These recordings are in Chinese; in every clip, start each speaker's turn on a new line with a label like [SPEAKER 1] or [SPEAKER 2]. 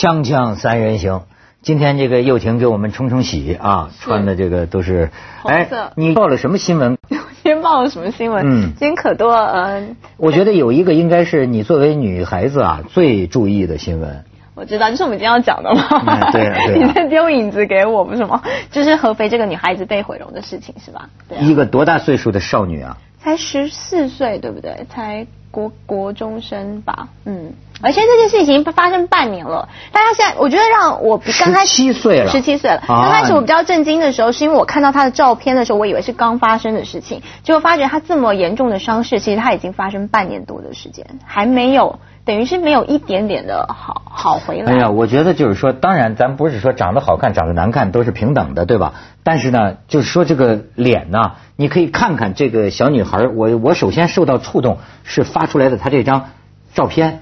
[SPEAKER 1] 锵锵三人行，今天这个又婷给我们冲冲喜啊，穿的这个都是，
[SPEAKER 2] 红色
[SPEAKER 1] 你报了什么新闻？
[SPEAKER 2] 今天报了什么新闻？
[SPEAKER 1] 嗯
[SPEAKER 2] 今天可多，嗯、
[SPEAKER 1] 我觉得有一个应该是你作为女孩子啊最注意的新闻。
[SPEAKER 2] 我知道，这是我们今天要讲的嘛。
[SPEAKER 1] 哎对啊对啊
[SPEAKER 2] 你在丢影子给我，不是吗？就是合肥这个女孩子被毁容的事情，是吧？对啊
[SPEAKER 1] 一个多大岁数的少女啊？
[SPEAKER 2] 才十四岁，对不对？才国国中生吧，嗯。而且这件事情已经发生半年了，大家现在我觉得让我刚开始
[SPEAKER 1] 17岁了
[SPEAKER 2] 十七岁了。
[SPEAKER 1] 啊
[SPEAKER 2] 刚开始我比较震惊的时候，是因为我看到她的照片的时候，我以为是刚发生的事情，结果发觉她这么严重的伤势，其实她已经发生半年多的时间，还没有，等于是没有一点点的好好回来。
[SPEAKER 1] 哎呀，我觉得就是说，当然咱不是说长得好看、长得难看都是平等的，对吧？但是呢，就是说这个脸呢，你可以看看这个小女孩，我我首先受到触动是发出来的她这张照片，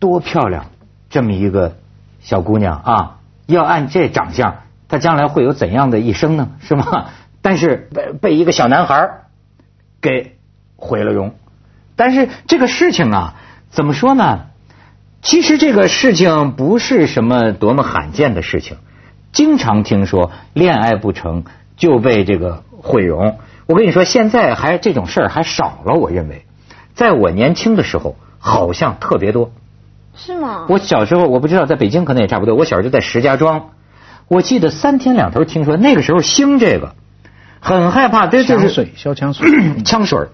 [SPEAKER 1] 多漂亮！这么一个小姑娘啊，要按这长相，她将来会有怎样的一生呢？是吗？但是被被一个小男孩给毁了容。但是这个事情啊，怎么说呢？其实这个事情不是什么多么罕见的事情，经常听说恋爱不成就被这个毁容。我跟你说，现在还这种事儿还少了。我认为，在我年轻的时候，好像特别多。
[SPEAKER 2] 是吗？
[SPEAKER 1] 我小时候我不知道，在北京可能也差不多。我小时候在石家庄，我记得三天两头听说那个时候兴这个，很害怕，这就是
[SPEAKER 3] 水，消枪水。
[SPEAKER 1] 枪水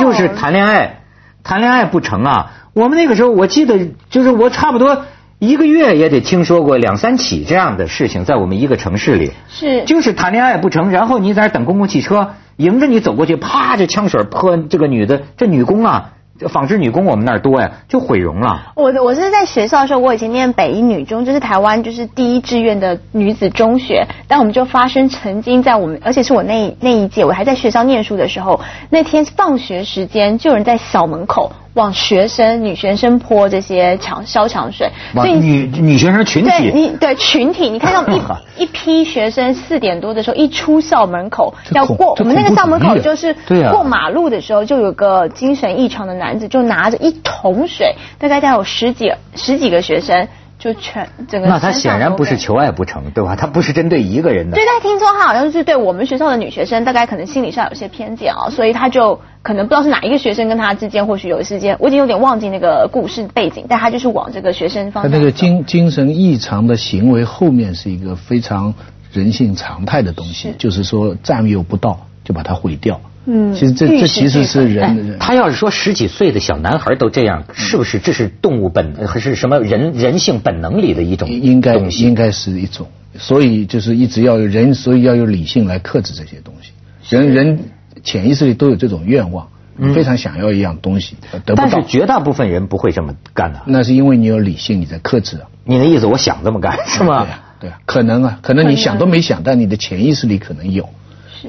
[SPEAKER 1] 就是谈恋爱，谈恋爱不成啊。我们那个时候，我记得就是我差不多一个月也得听说过两三起这样的事情，在我们一个城市里，
[SPEAKER 2] 是
[SPEAKER 1] 就是谈恋爱不成，然后你在那等公共汽车，迎着你走过去，啪，这枪水泼这个女的，这女工啊，纺织女工我们那儿多呀，就毁容了。
[SPEAKER 2] 我的我是在学校的时候，我以前念北一女中，就是台湾就是第一志愿的女子中学。但我们就发生曾经在我们，而且是我那那一届，我还在学校念书的时候，那天放学时间就有人在小门口往学生女学生泼这些强消强水，
[SPEAKER 1] 所以女女学生群
[SPEAKER 2] 对
[SPEAKER 1] 体，
[SPEAKER 2] 你对群体，你看到 一一批学生四点多的时候一出校门口要过我们那个校门口就是过马路的时候，就有个精神异常的男子，就拿着一桶水，大概带有十几十几个学生，就全整个
[SPEAKER 1] 那他显然不是求爱不成，对吧？他不是针对一个人的。
[SPEAKER 2] 对，但听说他好像是对我们学校的女学生，大概可能心理上有些偏见啊，所以他就可能不知道是哪一个学生跟他之间或许有一时间，我已经有点忘记那个故事背景，但他就是往这个学生方
[SPEAKER 3] 他那个精精神异常的行为后面是一个非常人性常态的东西，
[SPEAKER 2] 是
[SPEAKER 3] 就是说占有不到就把它毁掉。
[SPEAKER 2] 嗯
[SPEAKER 3] 其实这这其实是人人
[SPEAKER 1] 他要是说十几岁的小男孩都这样，是不是这是动物本还是什么人人性本能里的一种
[SPEAKER 3] 应该
[SPEAKER 1] 东西？
[SPEAKER 3] 应该是一种，所以就是一直要有人，所以要有理性来克制这些东西。人人潜意识里都有这种愿望，非常想要一样东西，得不到
[SPEAKER 1] 但是，绝大部分人不会这么干的。
[SPEAKER 3] 那是因为你有理性，你在克制啊。
[SPEAKER 1] 你的意思，我想这么干是吗
[SPEAKER 3] 对？啊、对啊、可能啊，可能你想都没想，但你的潜意识里可能有，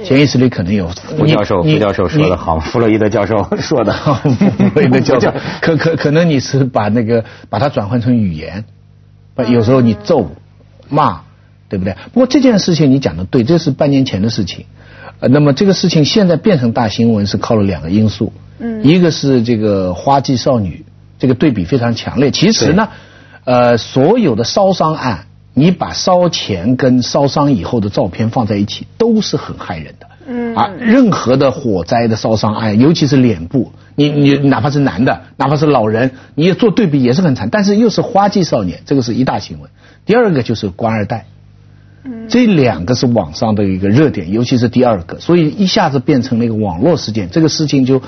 [SPEAKER 3] 潜意识里可能有。
[SPEAKER 1] 傅教授，
[SPEAKER 3] 你
[SPEAKER 1] 傅教授说的。好，弗洛伊德教授 说的好，
[SPEAKER 3] 弗洛伊德教授，可可可能你是把那个把它转换成语言，把有时候你揍、骂，对不对？不过这件事情你讲的对，这是半年前的事情。呃，那么这个事情现在变成大新闻是靠了两个因素，嗯，一个是这个花季少女，这个对比非常强烈。其实呢，呃，所有的烧伤案，你把烧前跟烧伤以后的照片放在一起，都是很害人的。嗯啊，任何的火灾的烧伤案，尤其是脸部，你你哪怕是男的，哪怕是老人，你也做对比也是很惨。但是又是花季少年，这个是一大新闻。第二个就是官二代。这两个是网上的一个热点，尤其是第二个，所以一下子变成了一个网络事件，这个事情就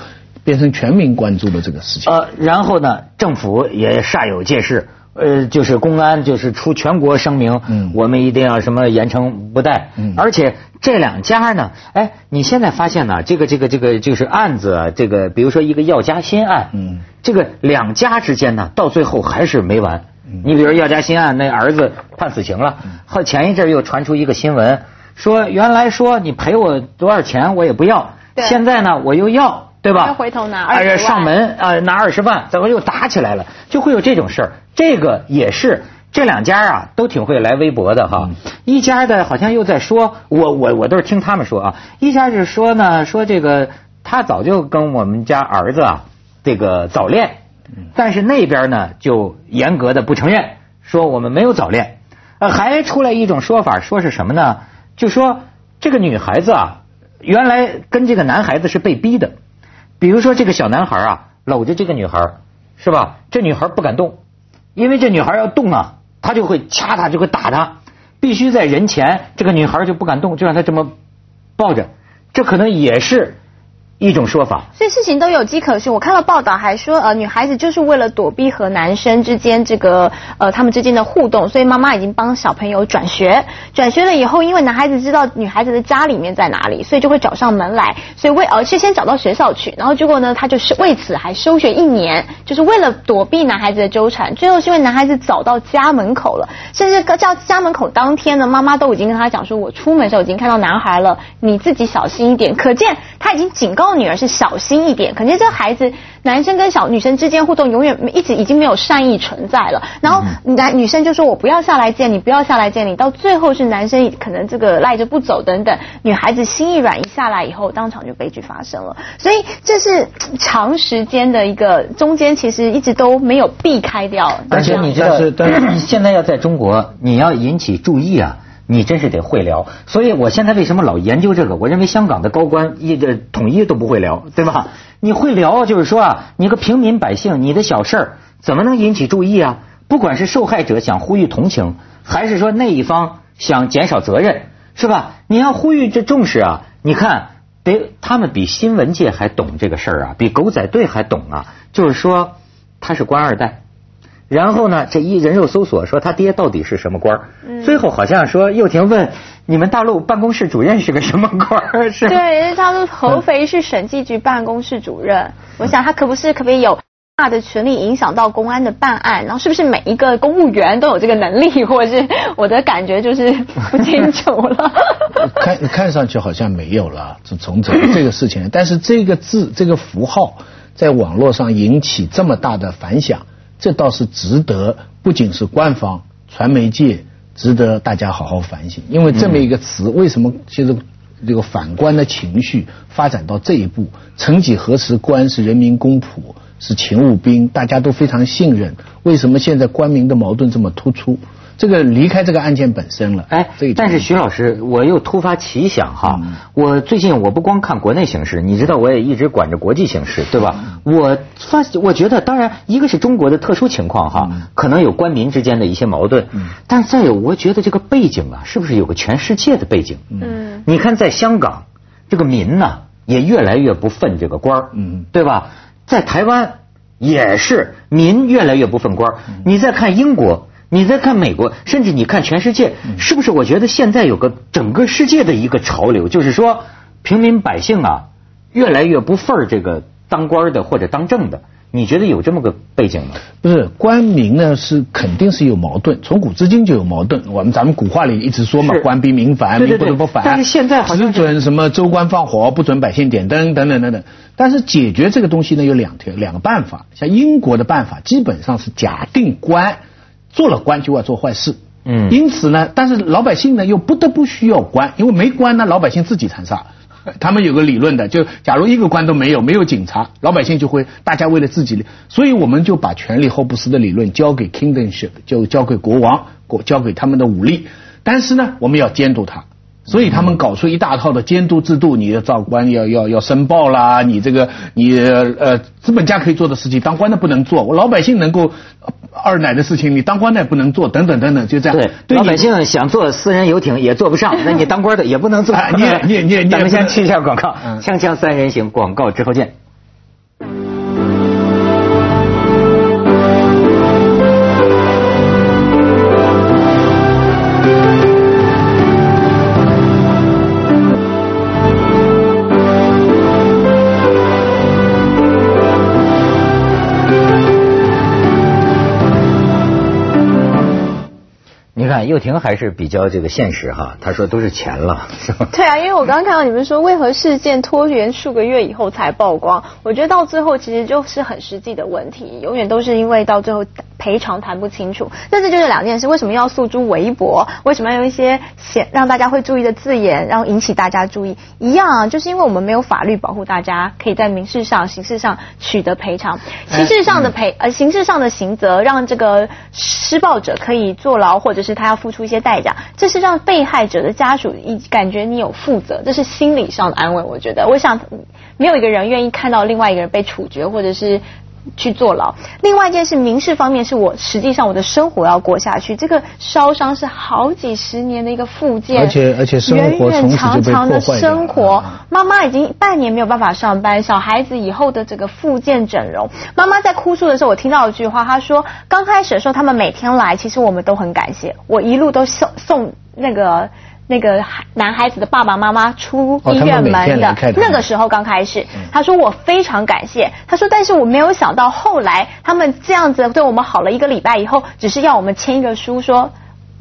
[SPEAKER 3] 变成全民关注的这个事情。
[SPEAKER 1] 呃，然后呢，政府也煞有介事，呃，就是公安就是出全国声明，
[SPEAKER 3] 嗯
[SPEAKER 1] 我们一定要什么严惩不贷，
[SPEAKER 3] 嗯
[SPEAKER 1] 而且这两家呢，哎，你现在发现呢，这个这个这个就是案子啊，这个比如说一个药家鑫案，
[SPEAKER 3] 嗯
[SPEAKER 1] 这个两家之间呢，到最后还是没完。
[SPEAKER 3] 嗯
[SPEAKER 1] 你比如药家鑫案，那儿子判死刑了，后前一阵儿又传出一个新闻，说原来说你赔我多少钱我也不要，
[SPEAKER 2] 对
[SPEAKER 1] 现在呢我又要，对吧？
[SPEAKER 2] 要回头拿
[SPEAKER 1] 哎呀
[SPEAKER 2] 20万
[SPEAKER 1] 上门啊、拿二十万，怎么又打起来了？就会有这种事儿。这个也是这两家啊，都挺会来微博的哈。一家的好像又在说，我我我都是听他们说啊。一家是说呢，说这个他早就跟我们家儿子啊这个早恋，但是那边呢就严格的不承认，说我们没有早恋。呃，还出来一种说法，说是什么呢？就说这个女孩子啊，原来跟这个男孩子是被逼的。比如说这个小男孩啊，搂着这个女孩，是吧？这女孩不敢动，因为这女孩要动啊，他就会掐她，就会打她。必须在人前，这个女孩就不敢动，就让她这么抱着。这可能也是。一种说法，
[SPEAKER 2] 所以事情都有迹可循。我看到报道还说，呃，女孩子就是为了躲避和男生之间这个呃他们之间的互动，所以妈妈已经帮小朋友转学。转学了以后，因为男孩子知道女孩子的家里面在哪里，所以就会找上门来。所以为而且先找到学校去，然后结果呢，他就是为此还休学一年，就是为了躲避男孩子的纠缠。最后是因为男孩子找到家门口了，甚至叫家门口当天呢，妈妈都已经跟他讲说，我出门时候已经看到男孩了，你自己小心一点。可见他已经警告。女儿是小心一点，肯定这孩子，男生跟小女生之间互动永远一直已经没有善意存在了。然后男女生就说我不要下来见你，不要下来见你。到最后是男生可能这个赖着不走等等，女孩子心一软一下来以后，当场就悲剧发生了。所以这是长时间的一个中间，其实一直都没有避开掉。
[SPEAKER 1] 而且你知道，现在要在中国，你要引起注意啊。你真是得会聊，所以我现在为什么老研究这个？我认为香港的高官一这统一都不会聊，对吧？你会聊，就是说啊，你个平民百姓，你的小事儿怎么能引起注意啊？不管是受害者想呼吁同情，还是说那一方想减少责任，是吧？你要呼吁这重视啊！你看，得他们比新闻界还懂这个事儿啊，比狗仔队还懂啊。就是说，他是官二代。然后呢？这一人肉搜索说他爹到底是什么官儿？最后好像说又婷问你们大陆办公室主任是个什么官儿？是？
[SPEAKER 2] 对，他说合肥市审计局办公室主任。我想他可不是可不可以有大的权力影响到公安的办案？然后是不是每一个公务员都有这个能力？或者是我的感觉就是不清楚了。
[SPEAKER 3] 看看上去好像没有了，从从这这个事情，但是这个字这个符号在网络上引起这么大的反响。这倒是值得，不仅是官方传媒界值得大家好好反省，因为这么一个词，为什么现在这个反官的情绪发展到这一步？曾几何时，官是人民公仆，是勤务兵，大家都非常信任，为什么现在官民的矛盾这么突出？这个离开这个案件本身了，哎，
[SPEAKER 1] 但是徐老师，我又突发奇想哈，我最近我不光看国内形势，你知道我也一直管着国际形势，对吧？我发，我觉得当然一个是中国的特殊情况哈，可能有官民之间的一些矛盾，但再有，我觉得这个背景啊，是不是有个全世界的背景？嗯，你看在香港，这个民呢也越来越不愤这个官儿，嗯，对吧？在台湾也是民越来越不愤官儿，你再看英国。你再看美国，甚至你看全世界，是不是？我觉得现在有个整个世界的一个潮流，就是说平民百姓啊，越来越不忿儿这个当官的或者当政的。你觉得有这么个背景吗？
[SPEAKER 3] 不是，官民呢是肯定是有矛盾，从古至今就有矛盾。我们咱们古话里一直说嘛，官逼民反，民不得不反。
[SPEAKER 1] 但是现在好像
[SPEAKER 3] 只准什么州官放火，不准百姓点灯，等等等等。但是解决这个东西呢，有两条两个办法。像英国的办法，基本上是假定官。做了官就要做坏事，嗯，因此呢，但是老百姓呢又不得不需要官，因为没官呢，老百姓自己残杀。他们有个理论的，就假如一个官都没有，没有警察，老百姓就会大家为了自己，所以我们就把权力霍布斯的理论交给 kingdomship，就交给国王，国交给他们的武力，但是呢，我们要监督他。所以他们搞出一大套的监督制度，你的照官要要要申报啦，你这个你呃资本家可以做的事情，当官的不能做，我老百姓能够二奶的事情，你当官的不能做，等等等等，就这
[SPEAKER 1] 样。对，老百姓想坐私人游艇也坐不上，那你当官的也不能坐。
[SPEAKER 3] 你你你你，
[SPEAKER 1] 咱们先去一下广告，锵锵三人行，广告之后见。看又廷还是比较这个现实哈，他说都是钱了，是吧？
[SPEAKER 2] 对啊，因为我刚刚看到你们说为何事件拖延数个月以后才曝光，我觉得到最后其实就是很实际的问题，永远都是因为到最后赔偿谈不清楚。那这就是两件事，为什么要诉诸微博？为什么要用一些显让大家会注意的字眼，然后引起大家注意？一样啊，就是因为我们没有法律保护大家，可以在民事上、刑事上取得赔偿。刑事上的赔呃，刑事上的刑责让这个施暴者可以坐牢，或者是他要付出一些代价，这是让被害者的家属一感觉你有负责，这是心理上的安慰。我觉得，我想没有一个人愿意看到另外一个人被处决，或者是。去坐牢。另外一件事，民事方面是我实际上我的生活要过下去。这个烧伤是好几十年的一个附件，
[SPEAKER 3] 而且而且生活
[SPEAKER 2] 远远长长的生活。妈妈已经半年没有办法上班，小孩子以后的这个复健整容。妈妈在哭诉的时候，我听到一句话，她说：刚开始的时候，他们每天来，其实我们都很感谢，我一路都送送那个。那个孩男孩子的爸爸妈妈出医院门的那个时候刚开始，他说我非常感谢，他说但是我没有想到后来他们这样子对我们好了一个礼拜以后，只是要我们签一个书说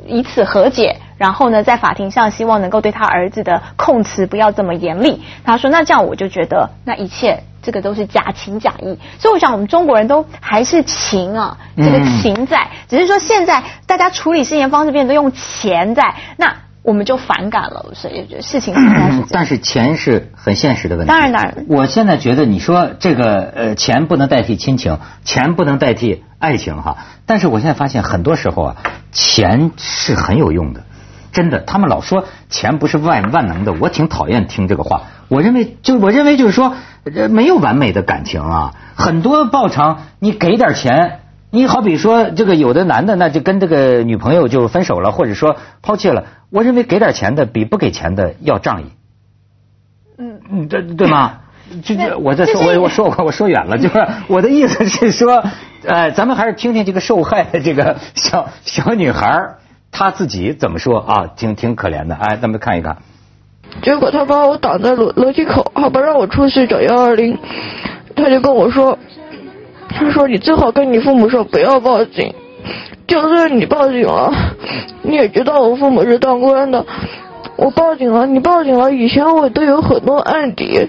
[SPEAKER 2] 以此和解，然后呢在法庭上希望能够对他儿子的控词不要这么严厉。他说那这样我就觉得那一切。这个都是假情假意，所以我想我们中国人都还是情啊，这个情在，只是说现在大家处理事情方式变得用钱在，那我们就反感了，所以也觉得事情应该是这样。
[SPEAKER 1] 但是钱是很现实的问题。
[SPEAKER 2] 当然当然
[SPEAKER 1] 我现在觉得你说这个呃，钱不能代替亲情，钱不能代替爱情哈。但是我现在发现很多时候啊，钱是很有用的，真的。他们老说钱不是万万能的，我挺讨厌听这个话。我认为就我认为就是说，呃没有完美的感情啊，很多报偿你给点钱。你好比说，这个有的男的那就跟这个女朋友就分手了，或者说抛弃了。我认为给点钱的比不给钱的要仗义。
[SPEAKER 2] 嗯，
[SPEAKER 1] 嗯，对对吗？这
[SPEAKER 2] 那
[SPEAKER 1] 这，我在 说，我我说我我说远了，就是我的意思是说，呃，咱们还是听听这个受害的这个小小女孩儿她自己怎么说啊，挺挺可怜的。哎，咱们看一看。
[SPEAKER 4] 结果他把我挡在楼楼梯口，好不让我出去找幺二零，他就跟我说，他说你最好跟你父母说不要报警，就算你报警了，你也知道我父母是当官的，我报警了，你报警了，以前我都有很多案底，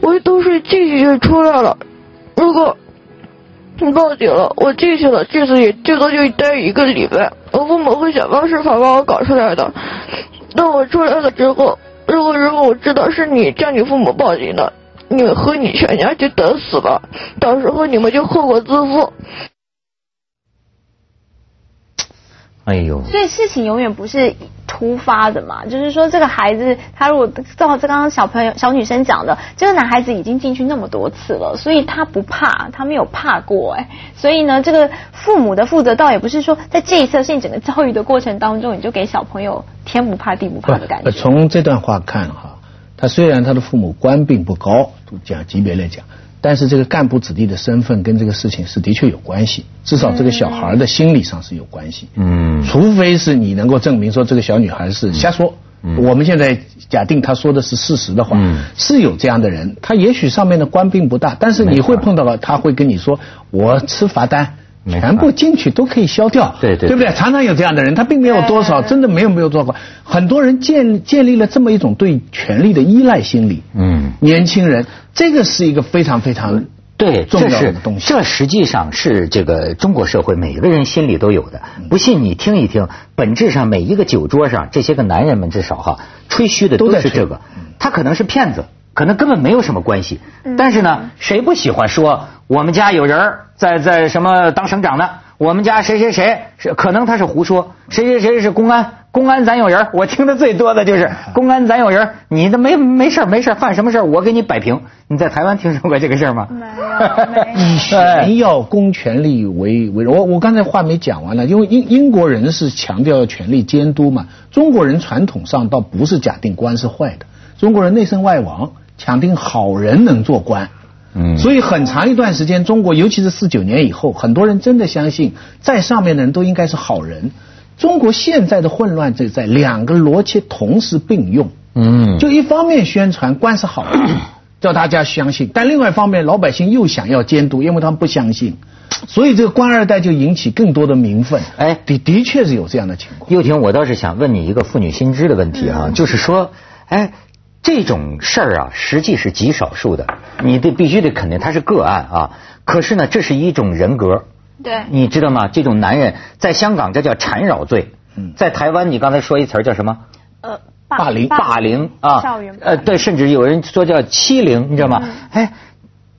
[SPEAKER 4] 我都是进去就出来了，如果你报警了，我进去了，这次也最多就待一个礼拜，我父母会想方设法把我搞出来的。等我出来了之后，如果如果我知道是你叫你父母报警的，你和你全家就等死吧，到时候你们就后果自负。
[SPEAKER 1] 哎呦，
[SPEAKER 2] 所以事情永远不是突发的嘛，就是说这个孩子他如果照这刚刚小朋友小女生讲的，这个男孩子已经进去那么多次了，所以他不怕，他没有怕过哎，所以呢，这个父母的负责倒也不是说在这一次是你整个教育的过程当中，你就给小朋友天不怕地不怕的感觉。
[SPEAKER 3] 从这段话看哈，他虽然他的父母官并不高，讲级别来讲，但是这个干部子弟的身份跟这个事情是的确有关系，至少这个小孩的心理上是有关系。
[SPEAKER 1] 嗯
[SPEAKER 3] 除非是你能够证明说这个小女孩是瞎说。嗯我们现在假定她说的是事实的话，
[SPEAKER 1] 嗯
[SPEAKER 3] 是有这样的人，他也许上面的官并不大，但是你会碰到了，他会跟你说我吃罚单。全部进去都可以消掉，
[SPEAKER 1] 对对
[SPEAKER 3] 对不对？常常有这样的人，他并没有多少，真的没有没有做过。很多人建建立了这么一种对权力的依赖心理。
[SPEAKER 1] 嗯，
[SPEAKER 3] 年轻人，这个是一个非常非常
[SPEAKER 1] 对，
[SPEAKER 3] 重要的东西。
[SPEAKER 1] 这实际上是这个中国社会每个人心里都有的。不信你听一听，本质上每一个酒桌上这些个男人们至少哈吹嘘的
[SPEAKER 3] 都
[SPEAKER 1] 是这个，他可能是骗子，可能根本没有什么关系。但是呢，谁不喜欢说我们家有人儿在在什么当省长呢？我们家谁谁谁是可能他是胡说，谁谁谁是公安。公安咱有人儿，我听的最多的就是 公安咱有人儿，你的没没事儿没事儿犯什么事儿我给你摆平。你在台湾听说过这个事儿吗？
[SPEAKER 2] 没有没有
[SPEAKER 3] 以 前要公权力为为我我刚才话没讲完呢，因为英英国人是强调权力监督嘛，中国人传统上倒不是假定官是坏的，中国人内圣外王，强定好人能做官。
[SPEAKER 1] 嗯
[SPEAKER 3] 所以很长一段时间，中国尤其是四九年以后，很多人真的相信在上面的人都应该是好人。中国现在的混乱就在两个逻辑同时并用。
[SPEAKER 1] 嗯
[SPEAKER 3] 就一方面宣传官是好人，叫大家相信，但另外一方面老百姓又想要监督，因为他们不相信，所以这个官二代就引起更多的民愤。
[SPEAKER 1] 哎
[SPEAKER 3] 的的确是有这样的情况。
[SPEAKER 1] 又婷，我倒是想问你一个妇女心知的问题哈、就是说，哎，这种事儿啊，实际是极少数的，你得必须得肯定它是个案啊。可是呢，这是一种人格，
[SPEAKER 2] 对。
[SPEAKER 1] 你知道吗？这种男人在香港这叫缠绕罪，
[SPEAKER 3] 嗯。
[SPEAKER 1] 在台湾你刚才说一词儿叫什么？
[SPEAKER 2] 呃，
[SPEAKER 3] 霸凌。
[SPEAKER 1] 霸凌。啊。
[SPEAKER 2] 校园，
[SPEAKER 1] 呃，对，甚至有人说叫欺凌，你知道吗？
[SPEAKER 2] 嗯。
[SPEAKER 1] 哎，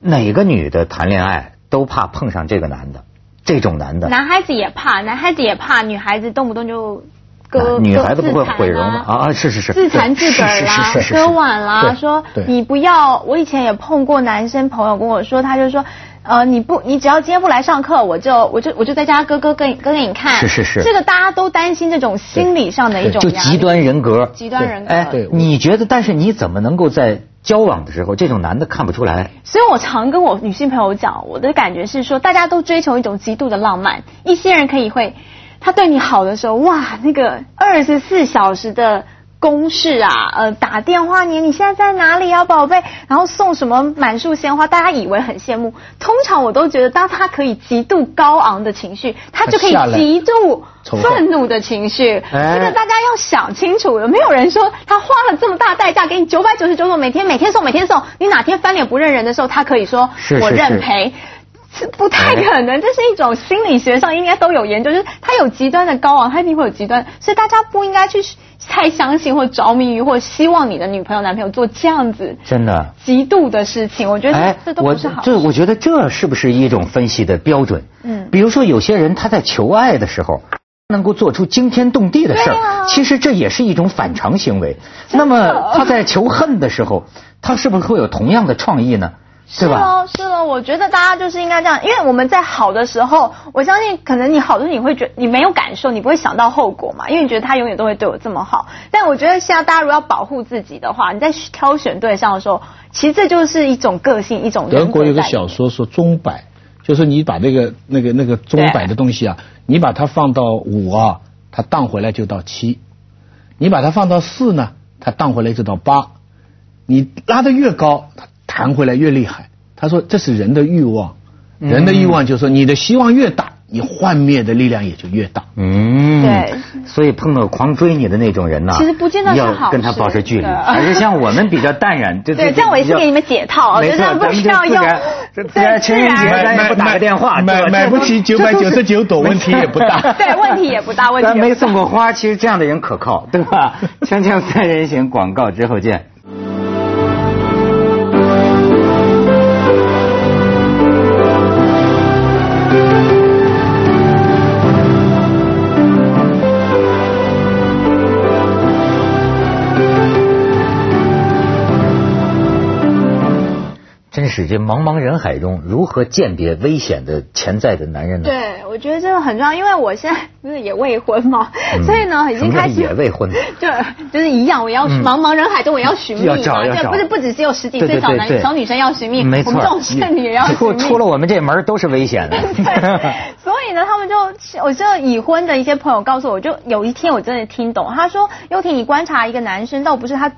[SPEAKER 1] 哪个女的谈恋爱都怕碰上这个男的，这种男的，
[SPEAKER 2] 男孩子也怕，男孩子也怕，女孩子动不动就割，
[SPEAKER 1] 女孩子不会毁容
[SPEAKER 2] 啊
[SPEAKER 1] 吗？啊，是是是，
[SPEAKER 2] 自残自个儿啦
[SPEAKER 1] 是是是是，是
[SPEAKER 2] 割腕啦，说你不要。我以前也碰过男生朋友跟我说，他就说。呃，你不，你只要今天不来上课，我就我就我就在家割割割割给你看。
[SPEAKER 1] 是是是
[SPEAKER 2] 这个大家都担心这种心理上的一种
[SPEAKER 1] 就极端人格，
[SPEAKER 2] 极端人格。
[SPEAKER 1] 哎
[SPEAKER 3] 对，
[SPEAKER 1] 你觉得？但是你怎么能够在交往的时候，这种男的看不出来？
[SPEAKER 2] 所以我常跟我女性朋友讲，我的感觉是说，大家都追求一种极度的浪漫。一些人可以会，他对你好的时候，哇，那个二十四小时的攻势啊，呃，打电话你你现在在哪里啊，宝贝？然后送什么满树鲜花，大家以为很羡慕。通常我都觉得，当他可以极度高昂的情绪，他就可以极度愤怒的情绪。
[SPEAKER 1] 哎
[SPEAKER 2] 这个大家要想清楚了，没有人说他花了这么大代价给你九百九十九朵，每天每天送每天送，你哪天翻脸不认人的时候，他可以说我
[SPEAKER 1] 是是是
[SPEAKER 2] 认赔。是 不太可能，这是一种心理学上应该都有研究，就是他有极端的高昂，他一定会有极端，所以大家不应该去太相信或着迷于或希望你的女朋友男朋友做这样子
[SPEAKER 1] 真的。
[SPEAKER 2] 极度的事情，我觉得
[SPEAKER 1] 哎
[SPEAKER 2] 这，都不是好
[SPEAKER 1] 这
[SPEAKER 2] 事。
[SPEAKER 1] 我觉得这是不是一种分析的标准？
[SPEAKER 2] 嗯
[SPEAKER 1] 比如说有些人他在求爱的时候。能够做出惊天动地的事儿，
[SPEAKER 2] 啊
[SPEAKER 1] 其实这也是一种反常行为。那么他在求恨的时候，他是不是会有同样的创意呢？
[SPEAKER 2] 是？哦，是哦，我觉得大家就是应该这样，因为我们在好的时候，我相信可能你好的时候你会觉得你没有感受，你不会想到后果嘛，因为你觉得他永远都会对我这么好。但我觉得现在大家如果要保护自己的话，你在挑选对象的时候，其实这就是一种个性，一种
[SPEAKER 3] 德国有个小说说钟摆，就是你把那个那个那个钟摆的东西啊，你把它放到五啊，它荡回来就到七；你把它放到四呢，它荡回来就到八。你拉得越高，它弹回来越厉害。他说这是人的欲望，人的欲望就是说你的希望越大，你幻灭的力量也就越大。
[SPEAKER 1] 嗯，
[SPEAKER 2] 对，
[SPEAKER 1] 所以碰到狂追你的那种人呢，
[SPEAKER 2] 其实不见得是好事
[SPEAKER 1] 要跟他保持距离，
[SPEAKER 2] 对
[SPEAKER 1] 还是像我们比较淡然，这
[SPEAKER 2] 对，这样我也是给你们解套，
[SPEAKER 1] 没错，
[SPEAKER 2] 就是不
[SPEAKER 1] 咱们就
[SPEAKER 2] 需要用
[SPEAKER 1] 自然，这自然情人节咱也不打个电话，
[SPEAKER 3] 买买不起九百九十九朵，问题也不大。
[SPEAKER 2] 对，问题也不大，问题
[SPEAKER 1] 咱没。送过花，其实这样的人可靠，对吧？锵锵三人行，广告之后见。真是这茫茫人海中，如何鉴别危险的潜在的男人呢？
[SPEAKER 2] 对，我觉得这个很重要，因为我现在不是也未婚嘛，
[SPEAKER 1] 嗯
[SPEAKER 2] 所以呢，已经开始
[SPEAKER 1] 也未婚
[SPEAKER 2] 就就是一样，我要
[SPEAKER 1] 嗯
[SPEAKER 2] 茫茫人海中我要寻觅
[SPEAKER 1] 要
[SPEAKER 2] 嘛，
[SPEAKER 1] 找要找
[SPEAKER 2] 对，不是不只是有十几岁小男小女生要寻觅，
[SPEAKER 1] 没错
[SPEAKER 2] 我们这种剩女也要
[SPEAKER 1] 出
[SPEAKER 2] 寻觅。
[SPEAKER 1] 出了我们这门儿都是危险的。
[SPEAKER 2] 对，所以呢，他们就我这已婚的一些朋友告诉我，就有一天我真的听懂，他说：“优婷，你观察一个男生，倒不是他。”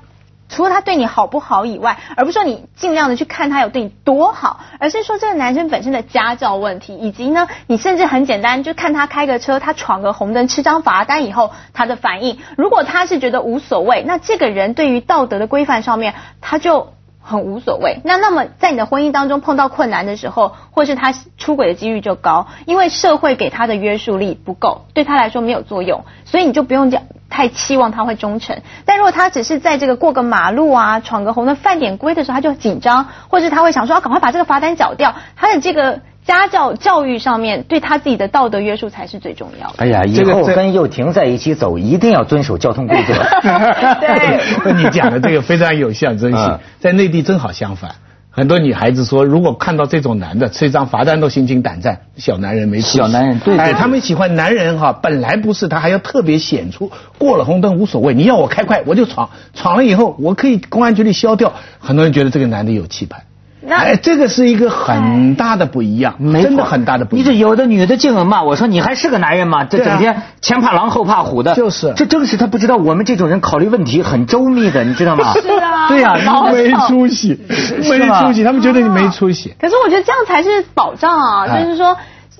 [SPEAKER 2] 除了他对你好不好以外，而不是说你尽量的去看他有对你多好，而是说这个男生本身的家教问题，以及呢，你甚至很简单就看他开个车，他闯个红灯，吃张罚单以后他的反应。如果他是觉得无所谓，那这个人对于道德的规范上面，他就很无所谓。那那么在你的婚姻当中碰到困难的时候，或是他出轨的几率就高，因为社会给他的约束力不够，对他来说没有作用，所以你就不用讲太期望他会忠诚。但如果他只是在这个过个马路啊、闯个红灯、犯点规的时候，他就紧张，或者他会想说，要赶快把这个罚单缴掉，他的这个。家教教育上面对他自己的道德约束才是最重要的。
[SPEAKER 1] 哎呀，以后跟幼婷在一起走，一定要遵守交通规则。
[SPEAKER 2] 对
[SPEAKER 3] 你讲的这个非常有效，真是
[SPEAKER 1] 嗯
[SPEAKER 3] 在内地正好相反。很多女孩子说，如果看到这种男的吃一张罚单都心惊胆战，小男人没出息。
[SPEAKER 1] 小男人对对
[SPEAKER 3] 哎，
[SPEAKER 1] 对
[SPEAKER 3] 他们喜欢男人哈，本来不是他还要特别显出，过了红灯无所谓，你要我开快我就闯，闯了以后我可以公安局里消掉。很多人觉得这个男的有气派，
[SPEAKER 2] 那
[SPEAKER 3] 哎，这个是一个很大的不一样，
[SPEAKER 1] 没
[SPEAKER 3] 真的很大的不一
[SPEAKER 1] 你这
[SPEAKER 3] 样。
[SPEAKER 1] 有的女的净骂我说你还是个男人吗？这整天前怕狼后怕虎的，
[SPEAKER 3] 就是
[SPEAKER 1] 这正是他不知道我们这种人考虑问题很周密的，你知道吗？
[SPEAKER 2] 是啊
[SPEAKER 1] 对呀、
[SPEAKER 2] 老
[SPEAKER 3] 没出息，没出息，他们觉得你没出息。
[SPEAKER 2] 可是我觉得这样才是保障啊，
[SPEAKER 3] 哎
[SPEAKER 2] 就是说。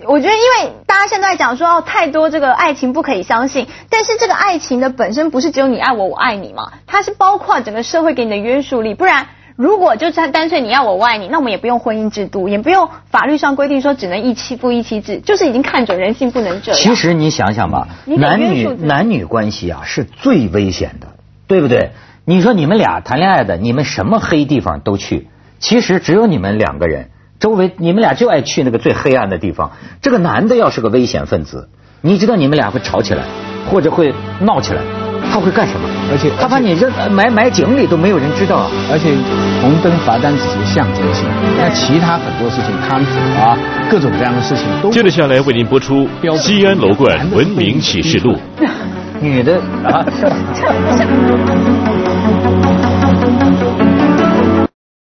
[SPEAKER 2] 我觉得，因为大家现在讲说哦，太多这个爱情不可以相信，但是这个爱情的本身不是只有你爱我，我爱你嘛，它是包括整个社会给你的约束力，不然。如果就单单纯你要我我爱你，那我们也不用婚姻制度，也不用法律上规定说只能一妻不一妻制，就是已经看准人性不能这样。
[SPEAKER 1] 其实你想想吧，男女男女关系啊是最危险的，对不对？你说你们俩谈恋爱的，你们什么黑地方都去，其实只有你们两个人，周围你们俩就爱去那个最黑暗的地方。这个男的要是个危险分子，你知道你们俩会吵起来，或者会闹起来，他会干什么？
[SPEAKER 3] 而且
[SPEAKER 1] 他把你扔埋埋井里都没有人知道啊。
[SPEAKER 3] 而且红灯罚单只是象征性，那其他很多事情，贪腐啊，各种各样的事情都
[SPEAKER 5] 接着下来为您播出《西安楼冠文明启示录》。
[SPEAKER 1] 女的啊？